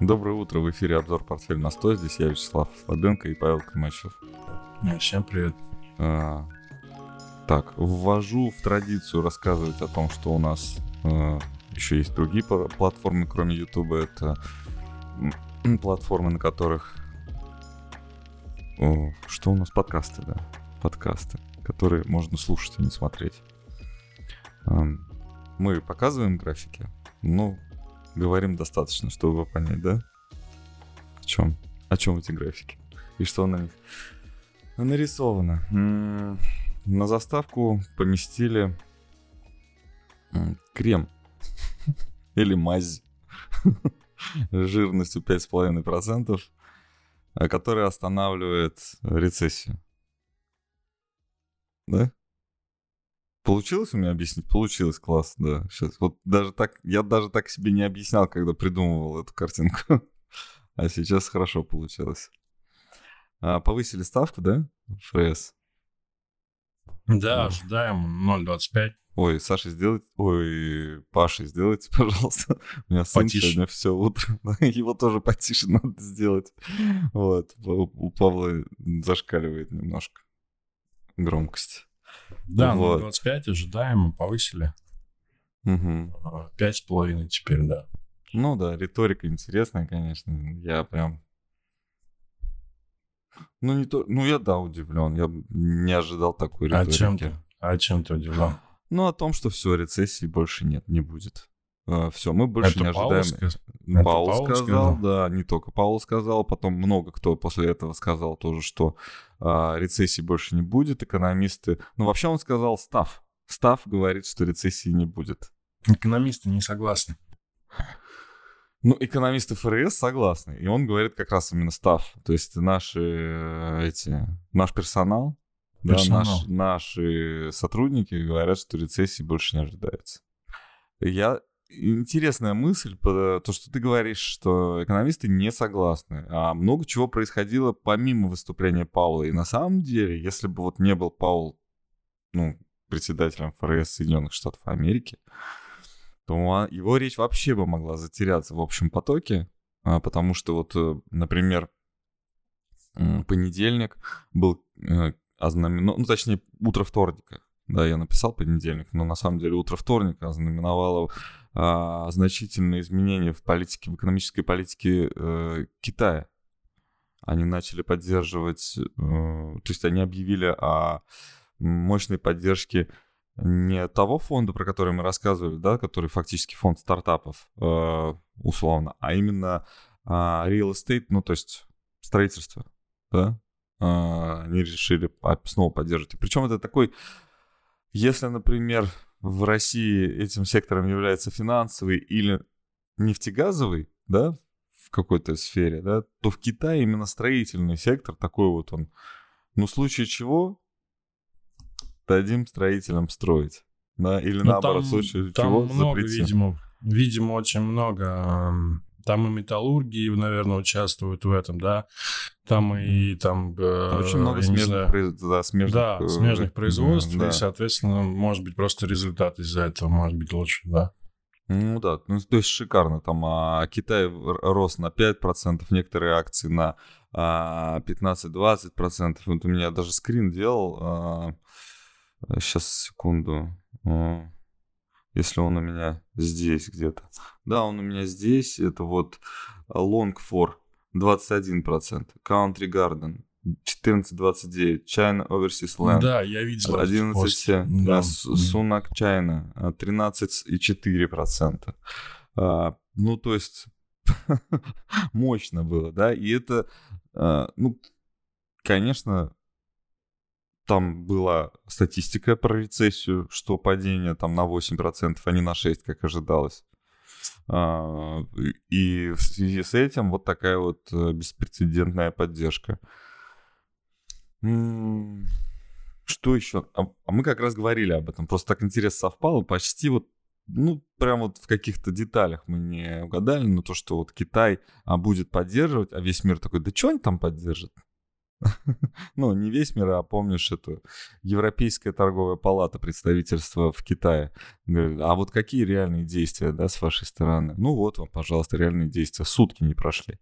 Доброе утро, в эфире обзор «Портфель на 100». Здесь я, Вячеслав Слабенко и Павел Климачев. Всем привет. А, так, ввожу в традицию рассказывать о том, что у нас а, еще есть другие платформы, кроме YouTube. Это платформы, на которых... О, что у нас? Подкасты, да. Подкасты, которые можно слушать, а не смотреть. А, мы показываем графики, но говорим достаточно, чтобы понять, да? В чем? О чем эти графики? И что на них нарисовано? На заставку поместили крем или мазь жирностью 5,5%, а, который останавливает рецессию. Да? Получилось у меня объяснить? Получилось, класс, да. Сейчас вот даже так, я даже так себе не объяснял, когда придумывал эту картинку. А сейчас хорошо получилось. А, повысили ставку, да, ФРС? Да, ожидаем 0,25. Ой, Саша, сделайте... Ой, Паша, сделайте, пожалуйста. У меня сын потише. сегодня все утро. Его тоже потише надо сделать. Вот. У Павла зашкаливает немножко громкость. Да, вот. 25 ожидаемо, повысили. Угу. Пять с половиной теперь, да. Ну да, риторика интересная, конечно. Я прям... Ну, не то... ну я, да, удивлен. Я не ожидал такой риторики. А чем ты? А чем ты удивлен? Ну, о том, что все, рецессии больше нет, не будет. Uh, все, мы больше Это не ожидаем. Сказ... Паул, Паул сказал, сказал, да, не только Паул сказал, потом много кто после этого сказал тоже, что а, рецессии больше не будет, экономисты... Ну, вообще он сказал Став. Став говорит, что рецессии не будет. Экономисты не согласны. Ну, экономисты ФРС согласны. И он говорит как раз именно Став. То есть наши э, эти... Наш персонал, персонал. Да, наш, наши сотрудники говорят, что рецессии больше не ожидается. Я интересная мысль, то, что ты говоришь, что экономисты не согласны. А много чего происходило помимо выступления Паула. И на самом деле, если бы вот не был Паул, ну, председателем ФРС Соединенных Штатов Америки, то его речь вообще бы могла затеряться в общем потоке, а, потому что вот, э, например, понедельник был э, ознаменован, ну, точнее, утро вторника, да, я написал понедельник, но на самом деле утро вторника ознаменовало а, значительные изменения в политике, в экономической политике э, Китая. Они начали поддерживать, э, то есть они объявили о мощной поддержке не того фонда, про который мы рассказывали, да, который фактически фонд стартапов, э, условно, а именно э, real estate, ну, то есть строительство, да, э, они решили снова поддерживать. Причем это такой если, например, в России этим сектором является финансовый или нефтегазовый, да, в какой-то сфере, да, то в Китае именно строительный сектор такой вот он. Ну, в случае чего дадим строителям строить, да, или ну, наоборот, там, в случае там чего много, запретим. видимо, видимо, очень много там и металлургии, наверное, участвуют в этом, да. Там и там... Э, Очень много смежных, произ... да, смежных, да, э, смежных производств, да. и, соответственно, может быть, просто результат из-за этого может быть лучше, да. Ну да, ну, то есть шикарно. Там а, Китай рос на 5%, некоторые акции на а, 15-20%. Вот у меня даже скрин делал. А, сейчас, секунду. А, если он у меня здесь где-то. Да, он у меня здесь. Это вот Longfor 21%, Country Garden 14.29, China Overseas Land. Да, я видел 11, да. Сунак China 13,4%. А, ну, то есть мощно было, да, и это, а, ну, конечно, там была статистика про рецессию, что падение там на 8%, а не на 6%, как ожидалось. А, и в связи с этим вот такая вот э, беспрецедентная поддержка. Что еще? А, а мы как раз говорили об этом. Просто так интересно совпало. Почти вот, ну, прям вот в каких-то деталях мы не угадали, но то, что вот Китай будет поддерживать, а весь мир такой, да что они там поддержат? ну, не весь мир, а помнишь эту Европейская торговая палата представительства в Китае. Говорит, а вот какие реальные действия, да, с вашей стороны? Ну вот вам, пожалуйста, реальные действия. Сутки не прошли.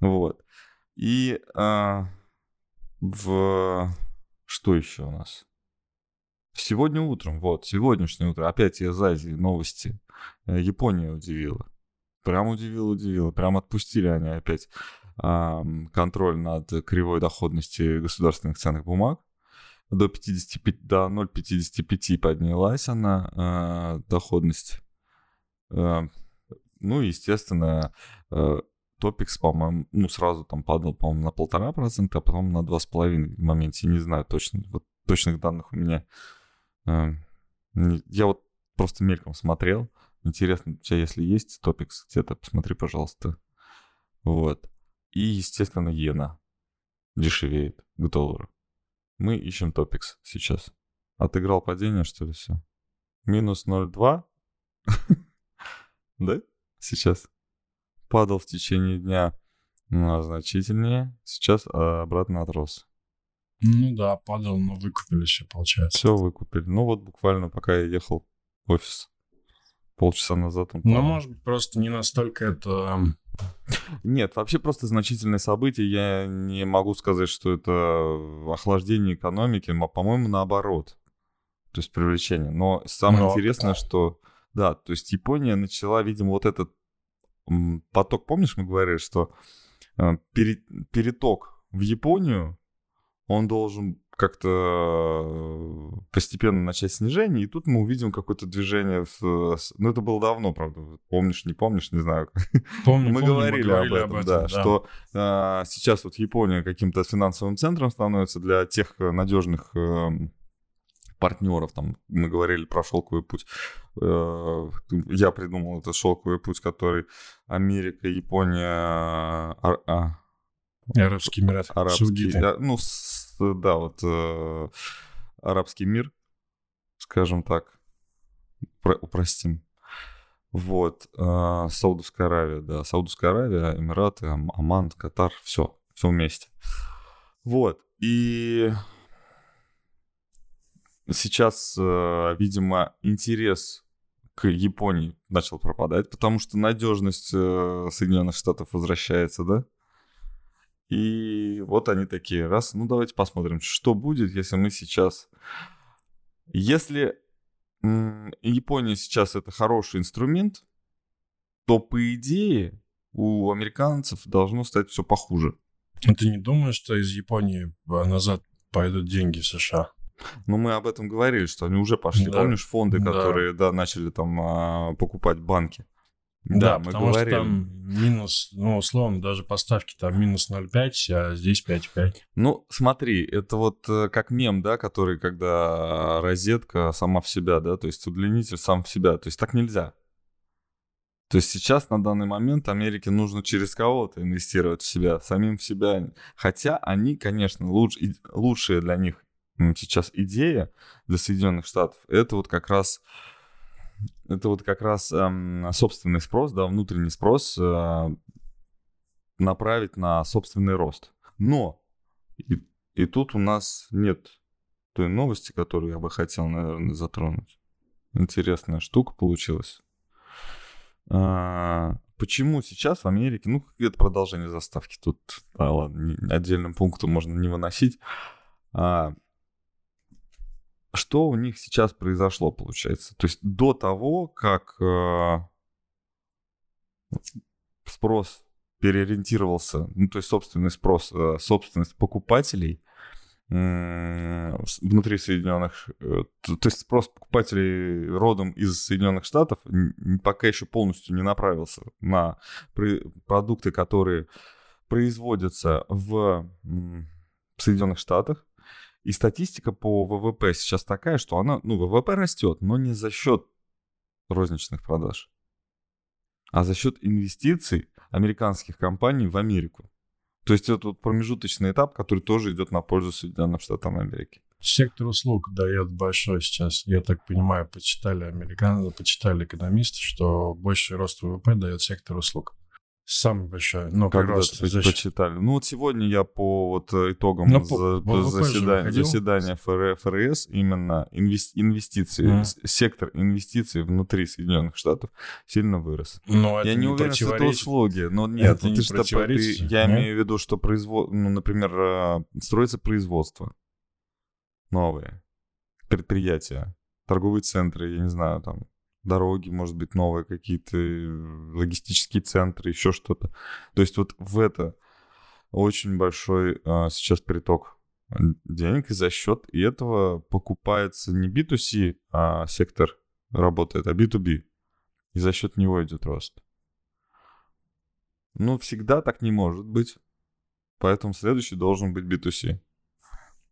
Вот. И а, в... Что еще у нас? Сегодня утром, вот, сегодняшнее утро, опять из Азии новости. Э, Япония удивила. Прям удивила, удивила. Прям отпустили они опять контроль над кривой доходности государственных ценных бумаг. До, 55, до 0,55 поднялась она, э, доходность. Ну, естественно, э, Топикс, по-моему, ну, сразу там падал, по-моему, на полтора процента, а потом на два с половиной в моменте. Не знаю точно, вот точных данных у меня. Я вот просто мельком смотрел. Интересно, у тебя если есть Топикс где-то, посмотри, пожалуйста. Вот. И, естественно, иена дешевеет к доллару. Мы ищем топикс сейчас. Отыграл падение, что ли, все? Минус 0,2? Да? Сейчас. Падал в течение дня ну, значительнее. Сейчас а, обратно отрос. Ну да, падал, но выкупили все, получается. Все выкупили. Ну вот буквально пока я ехал в офис полчаса назад. Он ну, может быть, просто не настолько это нет, вообще просто значительное событие. Я не могу сказать, что это охлаждение экономики, но, по-моему, наоборот. То есть привлечение. Но самое но... интересное, что... Да, то есть Япония начала, видимо, вот этот поток, помнишь, мы говорили, что э, переток в Японию, он должен как-то э, постепенно начать снижение, и тут мы увидим какое-то движение. В... Ну, это было давно, правда. Помнишь, не помнишь, не знаю. Помню, мы, помню, говорили мы говорили об этом, об этом да, да. что а, сейчас вот Япония каким-то финансовым центром становится для тех надежных э, партнеров. Там мы говорили про шелковый путь. Э, я придумал этот шелковый путь, который Америка, Япония, а, а, Арабский Эмират, Арабский, ну, да, вот э, арабский мир, скажем так, про, упростим. Вот, э, Саудовская Аравия, да, Саудовская Аравия, Эмираты, Оман, Катар, все, все вместе. Вот, и сейчас, э, видимо, интерес к Японии начал пропадать, потому что надежность э, Соединенных Штатов возвращается, да? И вот они такие, раз, ну давайте посмотрим, что будет, если мы сейчас... Если Япония сейчас это хороший инструмент, то по идее у американцев должно стать все похуже. А ты не думаешь, что из Японии назад пойдут деньги в США? Ну, мы об этом говорили, что они уже пошли. Да. Помнишь фонды, которые, да, да начали там а, покупать банки? Да, да мы потому говорили. что там минус, ну, условно, даже поставки там минус 0,5, а здесь 5,5. Ну, смотри, это вот э, как мем, да, который, когда розетка сама в себя, да, то есть удлинитель сам в себя, то есть так нельзя. То есть сейчас на данный момент Америке нужно через кого-то инвестировать в себя, самим в себя. Хотя они, конечно, луч, лучшая для них сейчас идея для Соединенных Штатов, это вот как раз это вот как раз эм, собственный спрос, да, внутренний спрос э, направить на собственный рост. Но и, и тут у нас нет той новости, которую я бы хотел, наверное, затронуть. Интересная штука получилась. А, почему сейчас в Америке, ну, это продолжение заставки, тут, а, ладно, отдельным пунктом можно не выносить. А, что у них сейчас произошло, получается? То есть до того, как э, спрос переориентировался, ну, то есть собственный спрос, э, собственность покупателей внутри Соединенных, э, то есть спрос покупателей родом из Соединенных Штатов пока еще полностью не направился на продукты, которые производятся в Соединенных Штатах, и статистика по ВВП сейчас такая, что она, ну, ВВП растет, но не за счет розничных продаж, а за счет инвестиций американских компаний в Америку. То есть это вот промежуточный этап, который тоже идет на пользу Соединенным Штатам Америки. Сектор услуг дает большой сейчас. Я так понимаю, почитали американцы, почитали экономисты, что больший рост ВВП дает сектор услуг. Самый большой, ну, Когда прирост. почитали? Ну вот сегодня я по вот итогам Ну, по- за- по заседания, заседания ФР, ФРС именно инвес- инвестиции, с- сектор инвестиций внутри Соединенных Штатов сильно вырос. Но это я не, уверен, что это услуги, но нет, Это ну не ты ж- ты- я нет? имею в виду, что производ, ну, например, э, строится производство новые, предприятия, торговые центры, я не знаю, там дороги, может быть, новые какие-то э, логистические центры, еще что-то. То есть вот в это очень большой а, сейчас приток денег, и за счет этого покупается не B2C, а сектор работает, а B2B. И за счет него идет рост. Ну, всегда так не может быть. Поэтому следующий должен быть B2C.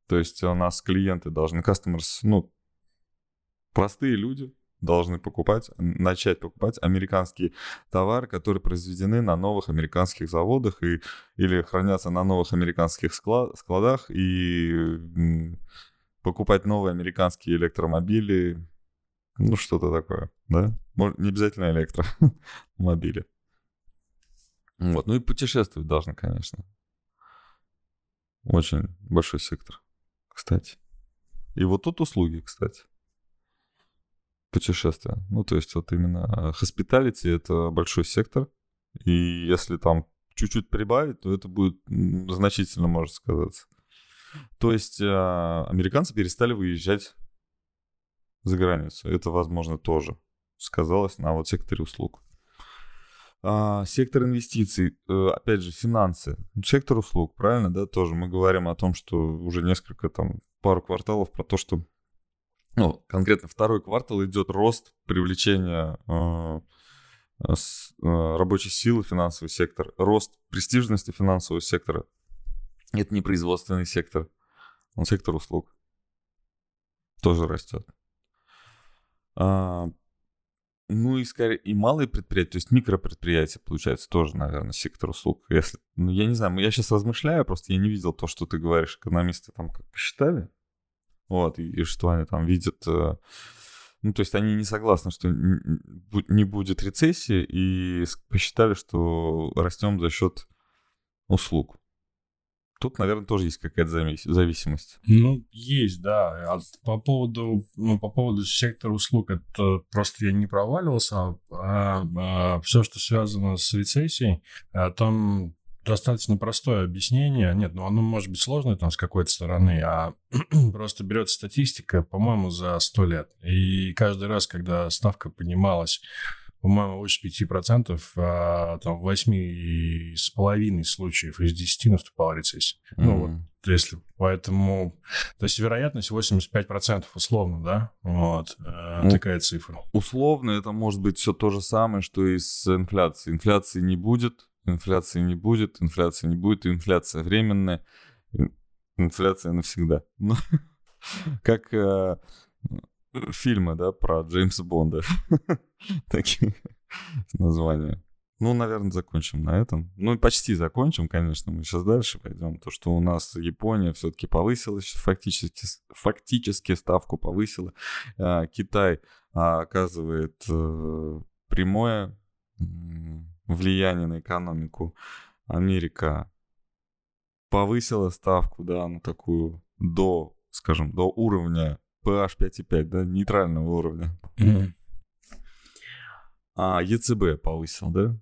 То есть у нас клиенты должны, customers, ну, простые люди должны покупать, начать покупать американские товары, которые произведены на новых американских заводах и, или хранятся на новых американских склад, складах и покупать новые американские электромобили, ну, что-то такое, да? Может, не обязательно электромобили. Вот, ну и путешествовать должны, конечно. Очень большой сектор, кстати. И вот тут услуги, кстати. Путешествия. Ну, то есть вот именно хоспиталити — это большой сектор. И если там чуть-чуть прибавить, то это будет значительно, можно сказать. То есть а, американцы перестали выезжать за границу. Это, возможно, тоже сказалось на вот секторе услуг. А, сектор инвестиций, э, опять же, финансы. Сектор услуг, правильно, да, тоже мы говорим о том, что уже несколько, там, пару кварталов про то, что, ну, конкретно второй квартал идет рост привлечения э, с- э, рабочей силы финансовый сектор, рост престижности финансового сектора. Это не производственный сектор, он сектор услуг. Тоже растет. А, ну и скорее и малые предприятия, то есть микропредприятия, получается, тоже, наверное, сектор услуг. Если, ну, я не знаю, я сейчас размышляю, просто я не видел то, что ты говоришь, экономисты там как посчитали. Вот, и, и что они там видят. э, Ну, то есть они не согласны, что не будет рецессии, и посчитали, что растем за счет услуг. Тут, наверное, тоже есть какая-то завис- зависимость. Ну, есть, да. А по поводу, ну, по поводу сектора услуг, это просто я не проваливался, а, все, что связано с рецессией, а, там достаточно простое объяснение. Нет, ну оно может быть сложное там с какой-то стороны, а просто берется статистика, по-моему, за 100 лет. И каждый раз, когда ставка поднималась, по-моему, выше 5%, а, там в 8,5 случаев из 10 наступала рецессия. Ну, вот если поэтому, то есть вероятность 85% условно, да, вот э, Ну, такая цифра. Условно это может быть все то же самое, что и с инфляцией. Инфляции не будет, инфляции не будет, инфляции не будет, инфляция временная, ин- инфляция навсегда. Ну, как э, фильмы, да, про Джеймса Бонда. Такие названия. Ну, наверное, закончим на этом. Ну, почти закончим, конечно. Мы сейчас дальше пойдем. То, что у нас Япония все-таки повысилась, фактически, фактически ставку повысила. А, Китай а, оказывает э, прямое влияние на экономику. Америка повысила ставку, да, на такую до, скажем, до уровня PH 5,5, да, нейтрального уровня. А ЕЦБ повысил, да?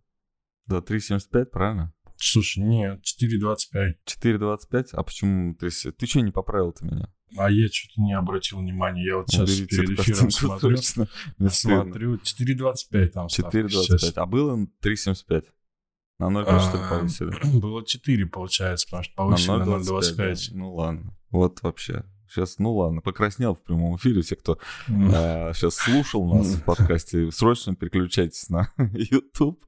До 3,75, правильно? Слушай, нет, 4,25. 4,25? А почему 3,75? Ты что не поправил-то меня? А я что-то не обратил внимания. Я вот сейчас Уберите перед эфиром смотрю. точно. Смотрю, 4,25 там ставка 4,25. сейчас. А было 3,75? На 0,5 что ли А, повысили? Было 4, получается, потому что повысили на 0,25. 0,25. да. Ну ладно. Вот вообще. Сейчас, ну ладно, покраснел в прямом эфире. Все, кто М. сейчас слушал нас в подкасте, срочно переключайтесь на YouTube,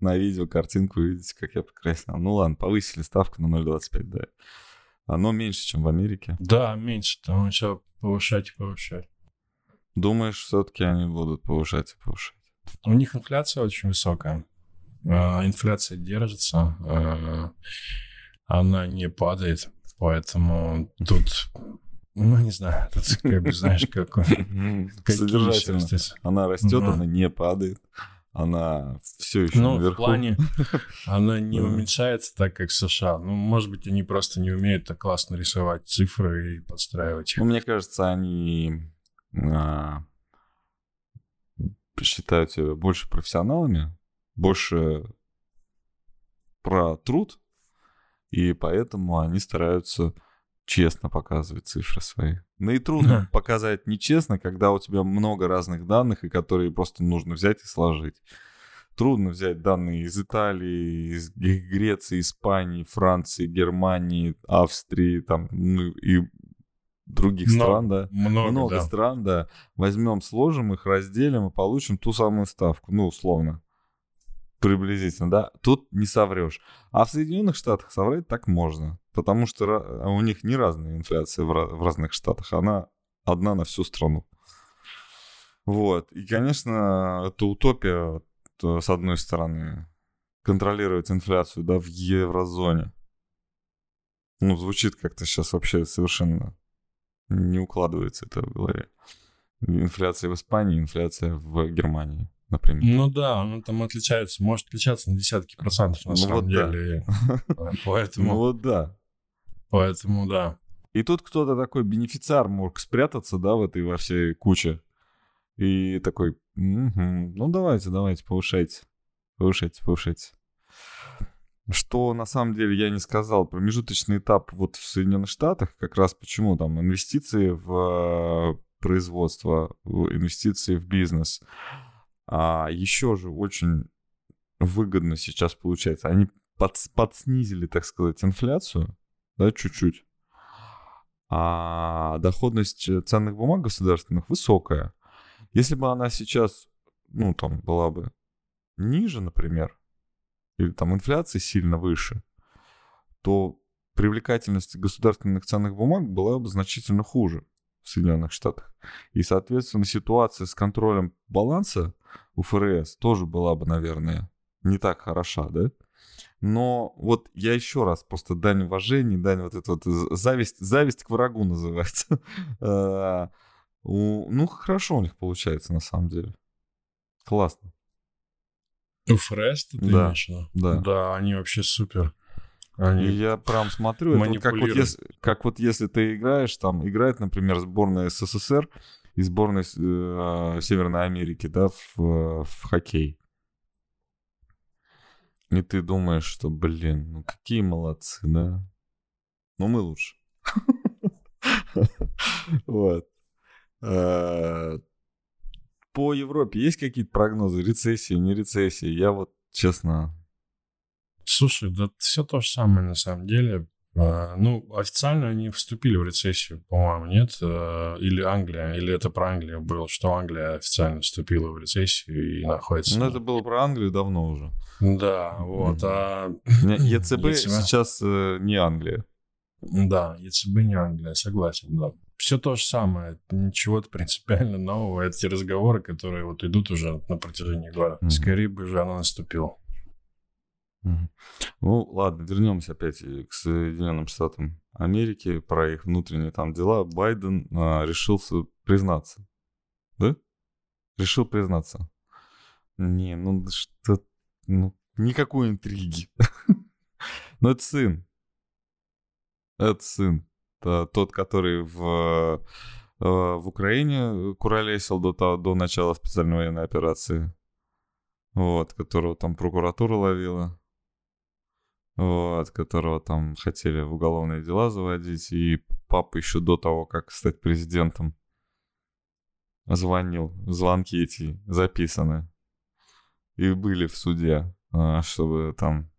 на видео, картинку, видите, как я покраснел. Ну ладно, повысили ставку на 0,25, да. Оно меньше, чем в Америке. Да, меньше, там еще повышать и повышать. Думаешь, все-таки они будут повышать и повышать? У них инфляция очень высокая. А, Инфляция держится, а, она не падает, поэтому тут, ну, не знаю, тут как бы, знаешь, как... какие Содержательно. сейчас здесь- Она растет, она не падает. Она все еще Ну, наверху. в плане, она не уменьшается так, как США. Ну, может быть, они просто не умеют так классно рисовать цифры и подстраивать их. Ну, мне кажется, они а, считают себя больше профессионалами, больше про труд, и поэтому они стараются честно показывать цифры свои. Ну и трудно Да. показать нечестно, когда у тебя много разных данных, и которые просто нужно взять и сложить. Трудно взять данные из Италии, из Греции, Испании, Франции, Германии, Австрии, там, ну и других Много, стран, да. Много, Много да. стран, да. Возьмем, сложим их, разделим и получим ту самую ставку. Ну, условно. Приблизительно, да. Тут не соврешь. А в Соединенных Штатах соврать так можно. Потому что а у них не разная инфляция в, ра- в разных штатах. Она одна на всю страну. Вот. И, конечно, это утопия, э, с одной стороны, контролировать инфляцию, да, в еврозоне. Ну, звучит как-то сейчас вообще совершенно не укладывается это в голове. Инфляция в Испании, инфляция в Германии, например. Ну да, оно там отличается, может отличаться на десятки процентов на Ну самом вот да. деле. Ну Поэтому, вот да. поэтому да. И тут кто-то такой бенефициар мог спрятаться, да, в этой во всей куче. И такой, «Мгм, ну давайте, давайте, повышайте. Повышайте, повышайте. Что на самом деле я не сказал, промежуточный этап вот в Соединенных Штатах, как раз почему там инвестиции в э, производство, инвестиции в бизнес. А еще же очень выгодно сейчас получается. Они подс- подснизили, так сказать, инфляцию, да, чуть-чуть. А доходность э, ценных бумаг государственных высокая. Если бы она сейчас, ну, там, была бы ниже, например, или там инфляция сильно выше, то привлекательность государственных ценных бумаг была бы значительно хуже в Соединенных Штатах. И, соответственно, ситуация с контролем баланса у ФРС тоже была бы, наверное, не так хороша, да? Но вот я еще раз просто дань уважения, дань вот это вот зависть, зависть к врагу называется. А, Ну, хорошо у них получается, на самом деле. Классно. У ФРС ты Да, имеешь да. Да, они вообще супер. И Они... я прям смотрю, это вот как, вот если, как вот если ты играешь, там играет, например, сборная СССР и сборная э, Северной Америки, да, в, в хоккей. И ты думаешь, что, блин, ну какие молодцы, да? Ну мы лучше. Вот. Э, По Европе есть какие-то прогнозы? Рецессии, не рецессии? Я вот, честно, Слушай, да все то же самое на самом деле. А, Ну, официально они вступили в рецессию, по-моему, нет? А, Или Англия, или это про Англию было, что Англия официально вступила в рецессию и находится... ну это было про Англию давно уже. Да, вот. А ЕЦБ сейчас э, не Англия. Да, ЕЦБ не Англия, согласен, да. Все то же самое, ничего принципиально нового. Это те разговоры, которые вот идут уже на протяжении года. Мгм. Скорее бы же она наступила. Ну, ладно, вернемся опять к Соединенным Штатам Америки, про их внутренние там дела. Байден а, решился признаться. Да? Решил признаться. Не, ну что... Ну, никакой интриги. Ну, это сын. Это сын. Тот, который в, э, в Украине куролесил до, до начала специальной военной операции. Вот, которого там прокуратура ловила. Вот, которого там хотели в уголовные дела заводить. И папа еще до того, как стать президентом, звонил. Звонки эти записаны. И были в суде, а, чтобы там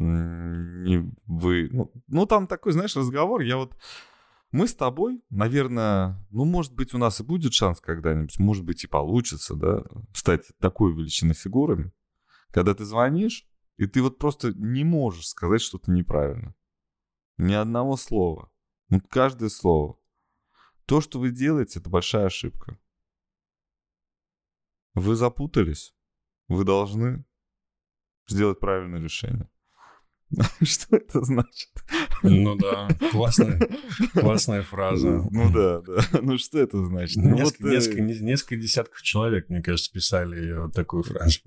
не вы... Ну, ну, там такой, знаешь, разговор. Я вот... Мы с тобой, наверное, ну, может быть, у нас и будет шанс когда-нибудь, может быть, и получится, да, стать такой величиной фигурами, когда ты звонишь, и ты вот просто не можешь сказать что-то неправильно. Ни одного слова. Вот каждое слово. То, что вы делаете, это большая ошибка. Вы запутались. Вы должны сделать правильное решение. Что это значит? Ну да, классная, классная фраза. Ну да, да. Ну что это значит? Ну, несколько, вот, несколько, несколько десятков человек, мне кажется, писали вот такую фразу.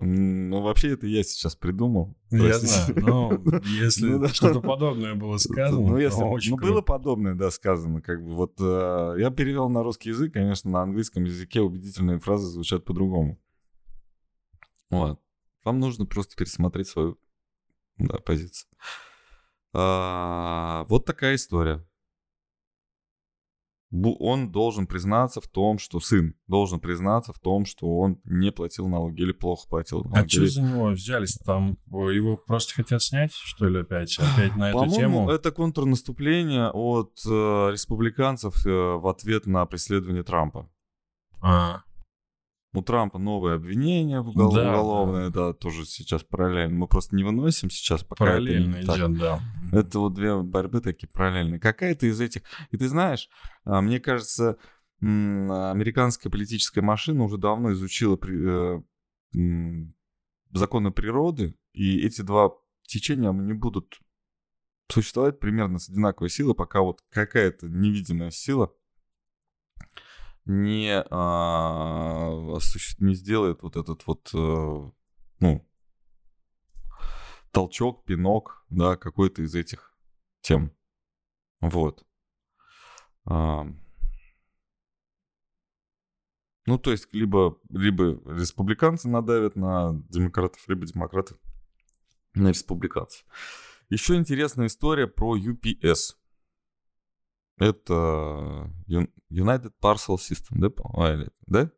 Ну, вообще, это я сейчас придумал. Я знаю, но если ну, да. что-то подобное было сказано, ну, если, очень Ну, круто. было подобное, да, сказано. Как бы вот э, я перевел на русский язык, конечно, на английском языке убедительные фразы звучат по-другому. Вот. Вам нужно просто пересмотреть свою да, позицию. А, вот такая история он должен признаться в том, что сын должен признаться в том, что он не платил налоги или плохо платил налоги. А что за него взялись там? Его просто хотят снять, что ли, опять? Опять на эту тему? это контрнаступление от э, республиканцев э, в ответ на преследование Трампа. А. У Трампа новые обвинения в угол... да, уголовные, да. да, тоже сейчас параллельно. Мы просто не выносим сейчас, пока параллельно это идет, так. да. Это вот две борьбы такие параллельные. Какая-то из этих... И ты знаешь, а, мне кажется, американская политическая машина уже давно изучила э, законы природы, и эти два течения не будут существовать примерно с одинаковой силой, пока вот какая-то невидимая сила не, а, не сделает вот этот вот, а, ну, толчок, пинок, да, какой-то из этих тем. Вот. А, ну, то есть, либо, либо республиканцы надавят на демократов, либо демократы на республиканцев. Еще интересная история про UPS. Это United Parcel System, да? А, да?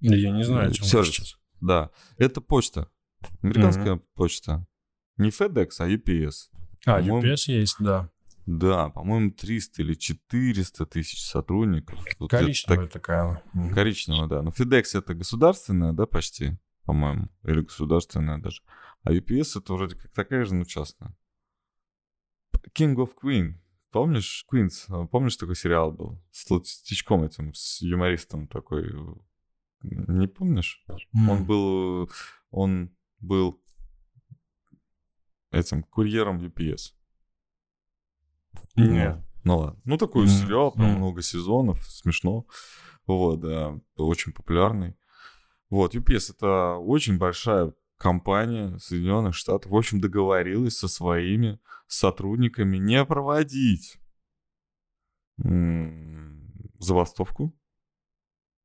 Я не знаю, о чем Service. сейчас. Да, это почта. Американская mm-hmm. почта. Не FedEx, а UPS. А, UPS есть, да. Да, по-моему, 300 или 400 тысяч сотрудников. Коричневая так... такая. Коричневая, да. Но FedEx это государственная, да, почти, по-моему. Или государственная даже. А UPS это вроде как такая же, но частная. King of Queen. Помнишь, Квинс? Помнишь, такой сериал был? С Толстячком этим, с юмористом такой. Не помнишь? Mm. Он был... Он был этим курьером UPS. Нет. Ну ладно. Ну, такой mm. сериал, прям mm. много сезонов, смешно. Вот, да, очень популярный. Вот, UPS это очень большая компания Соединенных Штатов, в общем, договорилась со своими сотрудниками не проводить забастовку.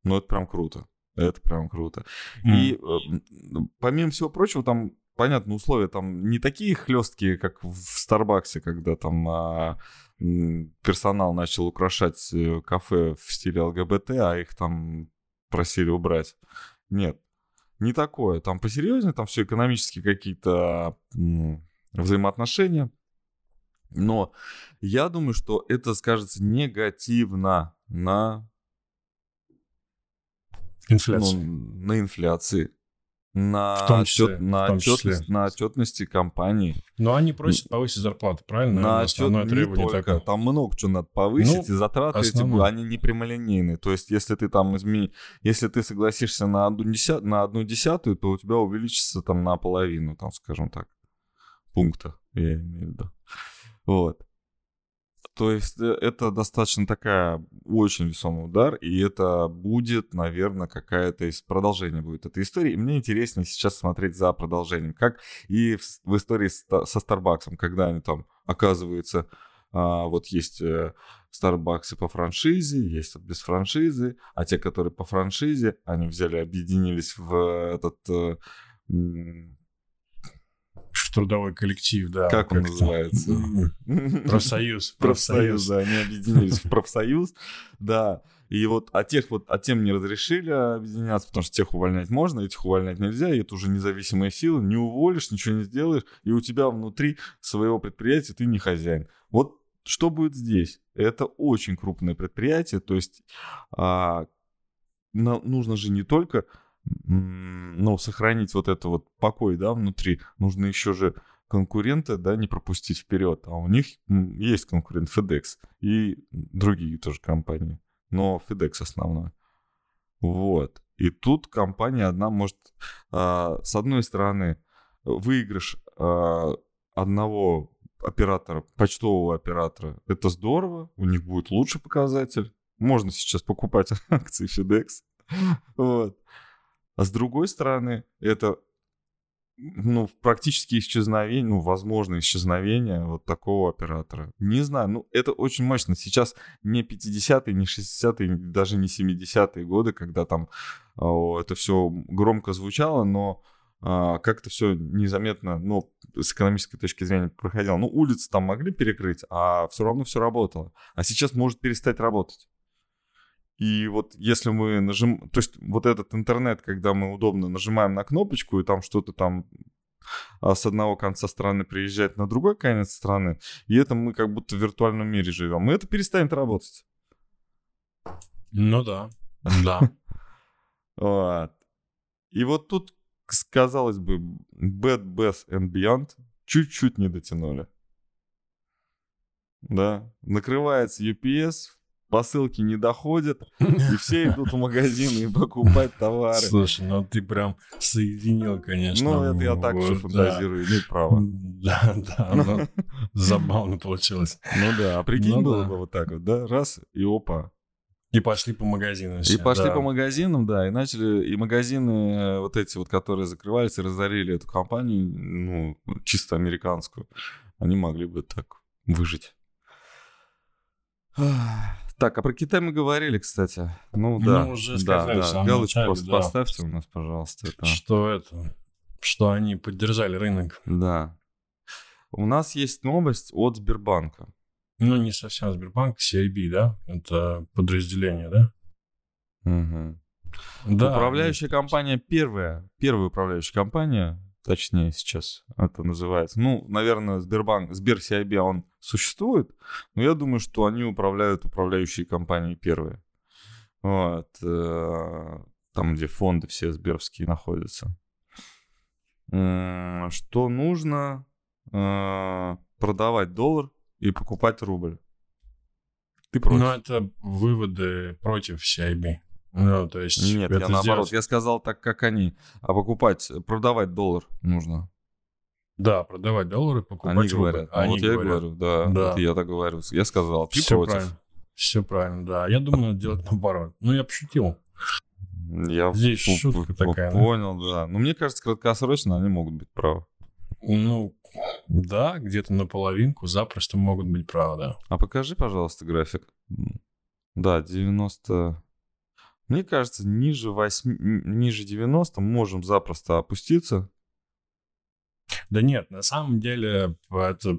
Ну, это прям круто. Это прям круто. Mm. И э, помимо всего прочего, там, понятно, условия там не такие хлесткие, как в Старбаксе, когда там а, персонал начал украшать э, кафе в стиле ЛГБТ, а их там просили убрать. Нет не такое. Там посерьезнее, там все экономические какие-то взаимоотношения. Но я думаю, что это скажется негативно на инфляции. Ну, на инфляции на, в том числе, отчет, на, в том отчетность, числе. на отчетности компании. Но они просят повысить зарплату, правильно? На отчет, требование только. Такое. Там много чего надо повысить, ну, и затраты основное. эти, они не прямолинейные. То есть, если ты там измени... Если ты согласишься на одну, десят... на одну десятую, то у тебя увеличится там на половину, там, скажем так, пункта, я имею в виду. Вот. То есть э, это достаточно такая очень весомый удар, и это будет, наверное, какая-то из продолжения будет этой истории. И мне интереснее сейчас смотреть за продолжением, как и в, в истории со Старбаксом, когда они там, оказывается, а, вот есть Старбаксы по франшизе, есть без франшизы, а те, которые по франшизе, они взяли, объединились в этот э, трудовой коллектив, да. Как он называется? Профсоюз. Профсоюз, да, они объединились в профсоюз, да. И вот, а тех вот, а тем не разрешили объединяться, потому что тех увольнять можно, этих увольнять нельзя, и это уже независимая сила, не уволишь, ничего не сделаешь, и у тебя внутри своего предприятия ты не хозяин. Вот что будет здесь? Это очень крупное предприятие, то есть а, нужно же не только ну, сохранить вот это вот покой, да, внутри, нужно еще же конкурента, да, не пропустить вперед. А у них есть конкурент FedEx и другие тоже компании. Но FedEx основной. Вот. И тут компания одна может, а, с одной стороны, выигрыш а, одного оператора, почтового оператора, это здорово, у них будет лучший показатель. Можно сейчас покупать акции FedEx. Вот. А с другой стороны, это ну, практически исчезновение, ну, возможно, исчезновение вот такого оператора. Не знаю, ну, это очень мощно. Сейчас не 50-е, не 60-е, даже не 70-е годы, когда там о, это все громко звучало, но а, как-то все незаметно, ну, с экономической точки зрения проходило. Ну, улицы там могли перекрыть, а все равно все работало. А сейчас может перестать работать. И вот если мы нажим... То есть вот этот интернет, когда мы удобно нажимаем на кнопочку, и там что-то там а, с одного конца страны приезжает на другой конец страны, и это мы как будто в виртуальном мире живем. И это перестанет работать. Ну да, да. Вот. И вот тут, казалось бы, Bad, Bath and Beyond чуть-чуть не дотянули. Да, накрывается UPS, посылки не доходят, и все идут в магазины и покупать товары. Слушай, ну ты прям соединил, конечно. Ну, это я так вот, же фантазирую, да. имею право. Да, да, ну, забавно получилось. Ну да, а прикинь, ну, было да. бы вот так вот, да, раз, и опа. И пошли по магазинам. Все, и пошли да. по магазинам, да, и начали, и магазины э, вот эти вот, которые закрывались и разорили эту компанию, ну, чисто американскую, они могли бы так выжить. Так, а про Китай мы говорили, кстати. Ну да, ну, уже сказали, да, да. Галочку начале, просто да. поставьте у нас, пожалуйста. Это... Что это? Что они поддержали рынок. Да. У нас есть новость от Сбербанка. Ну, не совсем Сбербанк, CIB, да? Это подразделение, да? Угу. Да. Управляющая компания первая, первая управляющая компания точнее сейчас это называется. Ну, наверное, Сбербанк, Сбер CIB, он существует, но я думаю, что они управляют управляющие компании первые. Вот. Э, там, где фонды все сберовские находятся. Что нужно? Э, продавать доллар и покупать рубль. Ты против? Ну, это выводы против CIB. Ну, то есть... Нет, я наоборот, сделать... я сказал так, как они. А покупать, продавать доллар нужно. Да, продавать доллары, покупать Они рубль. говорят. Они вот говорят. я говорю, да, да. Вот я так говорю. Я сказал, ты Все против. правильно. Все правильно, да. Я думаю, надо делать наоборот. Ну, я пошутил. Я Здесь шутка такая. Понял, да. Но мне кажется, краткосрочно они могут быть правы. Ну, да, где-то наполовинку запросто могут быть правы, да. А покажи, пожалуйста, график. Да, 90... Мне кажется, ниже, 8, ниже 90 можем запросто опуститься. Да нет, на самом деле, это,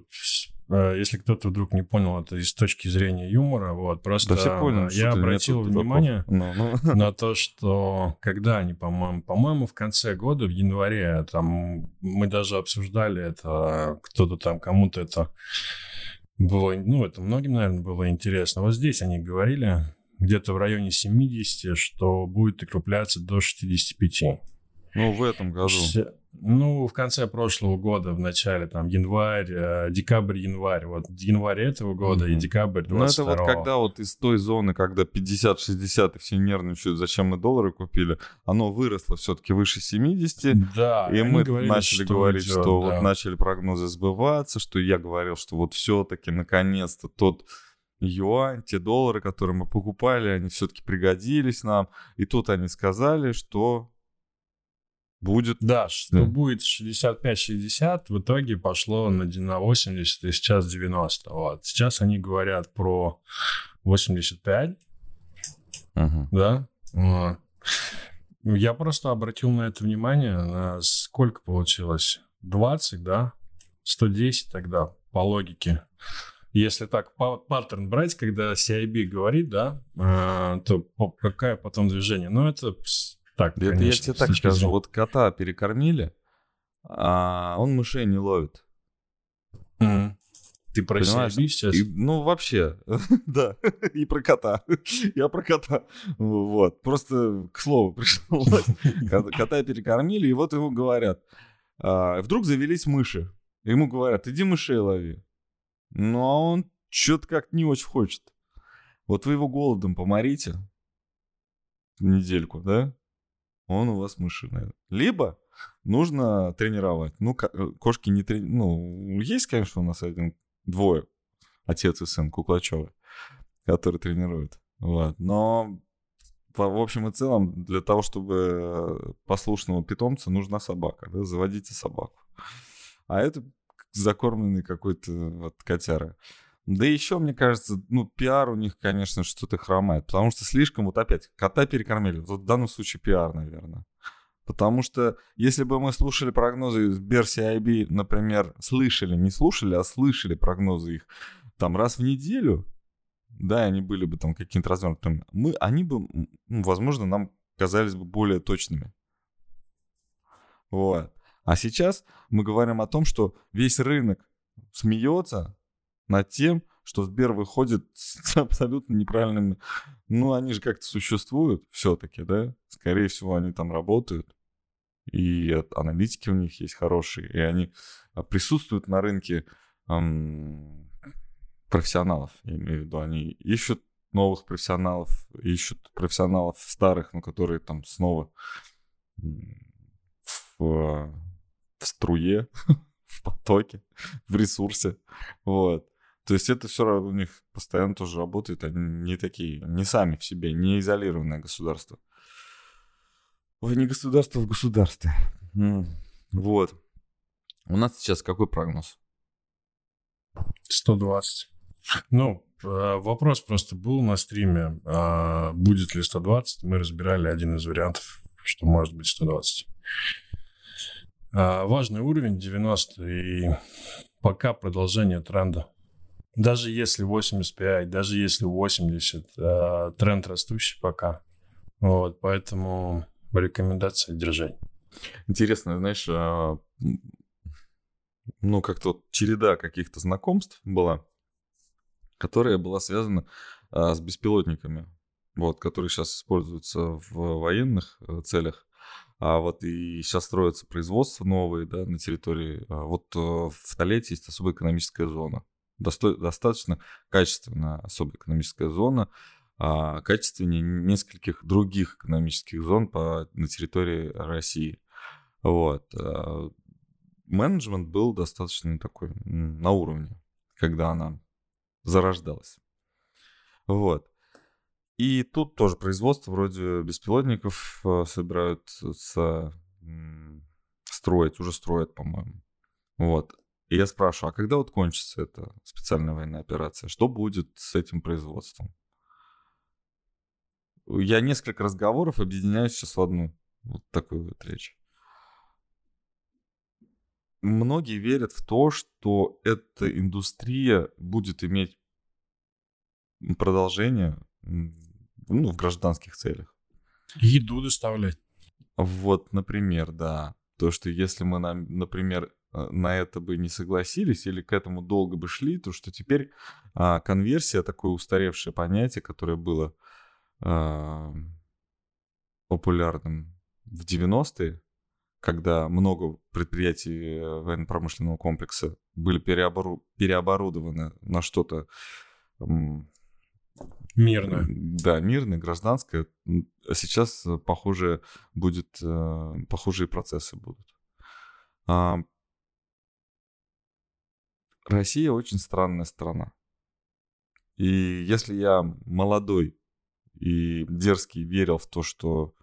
э, если кто-то вдруг не понял это из точки зрения юмора, вот, просто да все понял, я обратил внимание. Ну, ну. на то, что когда они, по-моему, по-моему, в конце года, в январе, там, мы даже обсуждали это, кто-то там, кому-то это было, ну, это многим, наверное, было интересно. Вот здесь они говорили, где-то в районе 70, что будет укрепляться до 65. Ну, в этом году. Ну, в конце прошлого года, в начале, там, январь, э, декабрь, январь. Вот январь этого года mm-hmm. и декабрь 22 Ну, это вот когда вот из той зоны, когда 50-60 и все нервничают, зачем мы доллары купили, оно выросло все-таки выше 70. Да. И мы говорили, начали что говорить, идет, что да. вот начали прогнозы сбываться, что я говорил, что вот все-таки наконец-то тот юань, те доллары, которые мы покупали, они все-таки пригодились нам. И тут они сказали, что будет... Да, что да. будет 65-60, в итоге пошло на, на 80 и сейчас 90. Вот. Сейчас они говорят про 85. Uh-huh. Да? Вот. Я просто обратил на это внимание, на сколько получилось? 20, да? 110 тогда, по логике если так паттерн брать, когда CIB говорит, да, э, то какая потом движение? Ну, это так, это конечно, я тебе так скажу. Вот кота перекормили, а он мышей не ловит. Mm. Ты про Понимаешь? CIB сейчас? И, ну, вообще, да, и про кота. Я про кота. Вот, просто к слову пришел. Кота перекормили, и вот ему говорят, а, вдруг завелись мыши. Ему говорят, иди мышей лови. Ну, а он что-то как не очень хочет. Вот вы его голодом поморите недельку, да? Он у вас мыши, наверное. Либо нужно тренировать. Ну, э, кошки не трени... Ну, есть, конечно, у нас один, двое, отец и сын Куклачевы, которые тренируют. Вот. Но в общем и целом, для того, чтобы послушного питомца, нужна собака. Да? Заводите собаку. А это закормленный какой-то вот котяра. Да еще, мне кажется, ну, пиар у них, конечно, что-то хромает. Потому что слишком, вот опять, кота перекормили. Вот в данном случае пиар, наверное. Потому что если бы мы слушали прогнозы Сбер CIB, например, слышали, не слушали, а слышали прогнозы их там раз в неделю, да, они были бы там каким-то развернутыми, мы, они бы, ну, возможно, нам казались бы более точными. Вот. А сейчас мы говорим о том, что весь рынок смеется над тем, что Сбер выходит с абсолютно неправильными... Ну, они же как-то существуют все-таки, да? Скорее всего, они там работают. И аналитики у них есть хорошие. И они а, присутствуют на рынке эм, профессионалов. Я имею в виду, они ищут новых профессионалов, ищут профессионалов старых, но которые там снова в, в струе, в потоке, в ресурсе. Вот. То есть это все равно у них постоянно тоже работает. Они не такие, не сами в себе, не изолированное государство. Ой, не государство в государстве. Вот. У нас сейчас какой прогноз? 120. Ну, э, вопрос просто был на стриме, а будет ли 120. Мы разбирали один из вариантов, что может быть 120. А важный уровень 90 и пока продолжение тренда. Даже если 85, даже если 80, э, тренд растущий пока. Вот, поэтому рекомендация держать. Интересно, знаешь, а, ну, как-то вот череда каких-то знакомств была, которая была связана а, с беспилотниками, вот, которые сейчас используются в военных э, целях. А вот и сейчас строятся производства новые, да, на территории. А вот э, в Толете есть особая экономическая зона досто- достаточно качественная особая экономическая зона, а качественнее нескольких других экономических зон по, на территории России. Вот. А менеджмент был достаточно такой на уровне, когда она зарождалась. Вот. И тут тоже производство вроде беспилотников э, собирают с, строить, уже строят, по-моему. Вот. И я спрашиваю, а когда вот кончится эта специальная военная операция? Что будет с этим производством? Я несколько разговоров объединяю сейчас в одну вот такую вот речь. Многие верят в то, что эта индустрия будет иметь продолжение ну, в гражданских целях. Еду доставлять. Вот, например, да. То, что если мы, например, Э, на это бы не согласились или к этому долго бы шли, то что теперь а, конверсия, такое устаревшее понятие, которое было а, популярным в 90-е, когда много предприятий э, военно-промышленного комплекса были переобору- переоборудованы на что-то мирное. Да, мирное, гражданское. А сейчас, э, похоже, будет, похожие процессы будут. Россия очень странная страна. И если я молодой и дерзкий верил в то, что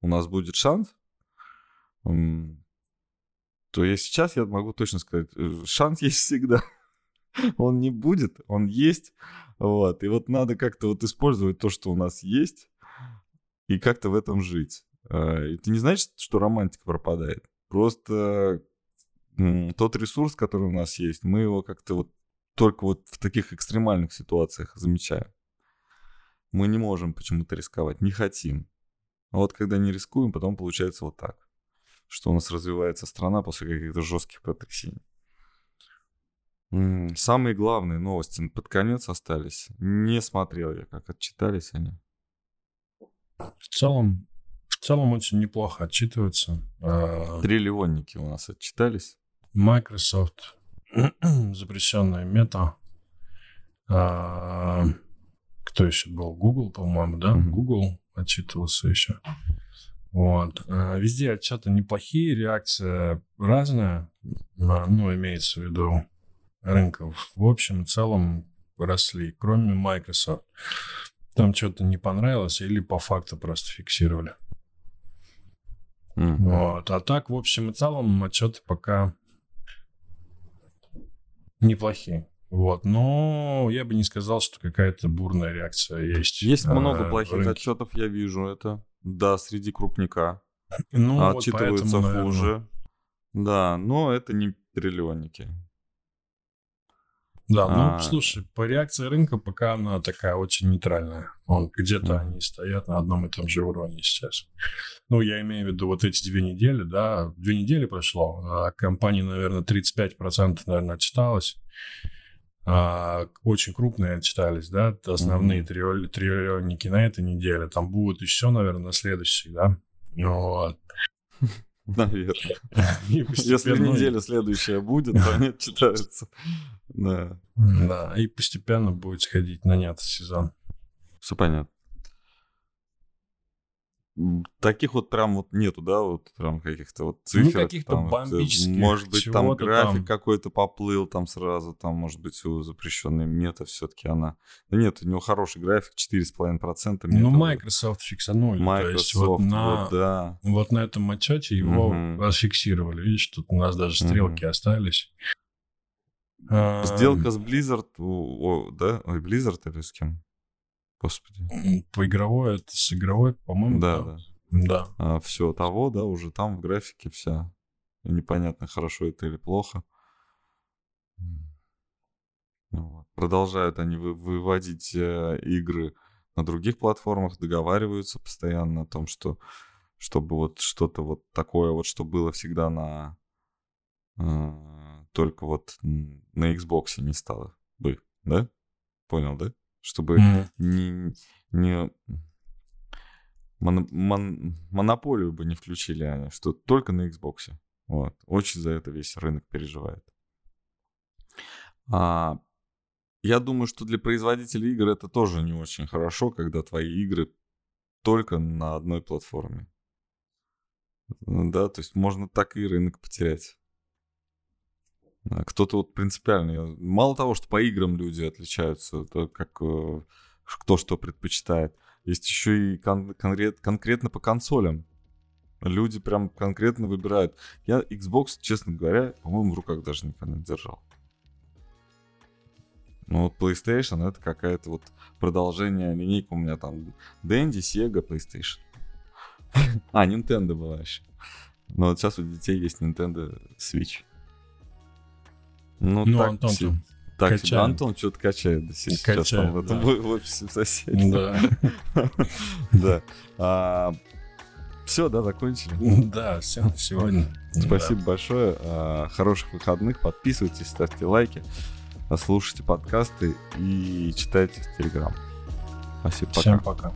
у нас будет шанс, то я сейчас я могу точно сказать, э, шанс есть всегда. Он не будет, он есть. Вот. И вот надо как-то вот использовать то, что у нас есть, и как-то в этом жить. А, это не значит, что романтика пропадает. Просто тот ресурс, который у нас есть, мы его как-то вот только вот в таких экстремальных ситуациях замечаем. Мы не можем почему-то рисковать, не хотим. А вот когда не рискуем, потом получается вот так, что у нас развивается страна после каких-то жестких потрясений. Самые главные новости под конец остались. Не смотрел я, как отчитались они. В целом, в целом очень неплохо отчитываются. А, Триллионники у нас отчитались. Microsoft, запрещенная мета. А, кто еще был? Google, по-моему, да? Mm-hmm. Google отчитывался еще. Вот. А, везде отчеты неплохие, реакция разная, ну, имеется в виду рынков. В общем и целом росли, кроме Microsoft. Там что-то не понравилось или по факту просто фиксировали. Mm-hmm. Вот. А так, в общем и целом, отчеты пока неплохие. Вот, но я бы не сказал, что какая-то бурная реакция есть. Есть много плохих рынке. отчетов, я вижу это. Да, среди крупника. Ну, Отчитываются вот поэтому, хуже. Наверное. Да, но это не триллионники. Да, ну, а... слушай, по реакции рынка пока она такая очень нейтральная. Он где-то они стоят на одном и том же уровне сейчас. Ну, я имею в виду вот эти две недели, да, две недели прошло, а компания, наверное, 35% наверное, отчиталась. А, очень крупные отчитались, да, основные mm-hmm. триллионники на этой неделе. Там будут еще, наверное, на следующей, да. Вот. Наверное. Если неделя следующая будет, то они отчитаются. Да. Да, и постепенно будет сходить на нет сезон. Все понятно. Таких вот прям вот нету, да, вот прям каких-то вот цифр. Ну, каких-то бомбических. Может быть, там график там... какой-то поплыл там сразу, там, может быть, у запрещенной мета все-таки она... Да нет, у него хороший график, 4,5%. Ну, Microsoft фиксанули. Microsoft, вот, на, вот, да. Вот на этом отчете его угу. фиксировали. Видишь, тут у нас даже стрелки угу. остались. Сделка с Blizzard, о, да? Ой, Blizzard или с кем? Господи. По игровой, это с игровой, по-моему. Да, да. Да. А все того, да, уже там в графике вся. Непонятно, хорошо это или плохо. Ну, вот. Продолжают они вы, выводить э, игры на других платформах, договариваются постоянно о том, что чтобы вот что-то вот такое вот, что было всегда на э, только вот на Xbox не стало бы, да? Понял, да? чтобы mm-hmm. не, не мон, мон, монополию бы не включили они, что только на Xbox. Вот. Очень за это весь рынок переживает. А, я думаю, что для производителей игр это тоже не очень хорошо, когда твои игры только на одной платформе. Да, то есть можно так и рынок потерять. Кто-то вот принципиальный. Мало того, что по играм люди отличаются, то как э, кто что предпочитает. Есть еще и кон- конкрет, конкретно по консолям. Люди прям конкретно выбирают. Я Xbox, честно говоря, по-моему, в руках даже никогда не держал. Ну вот PlayStation это какая-то вот продолжение линейки у меня там Dendy, Sega, PlayStation. а, Nintendo была еще. Но вот сейчас у детей есть Nintendo Switch. Ну, ну так, Антон все, так качает. себе. Антон что-то качает да, сейчас качает, там в этом да. в офисе в соседнем. Да. Да. А, все, да, закончили? Да, все на сегодня. Спасибо большое. А, хороших выходных. Подписывайтесь, ставьте лайки, слушайте подкасты и читайте в Телеграм. Спасибо, пока. Всем пока.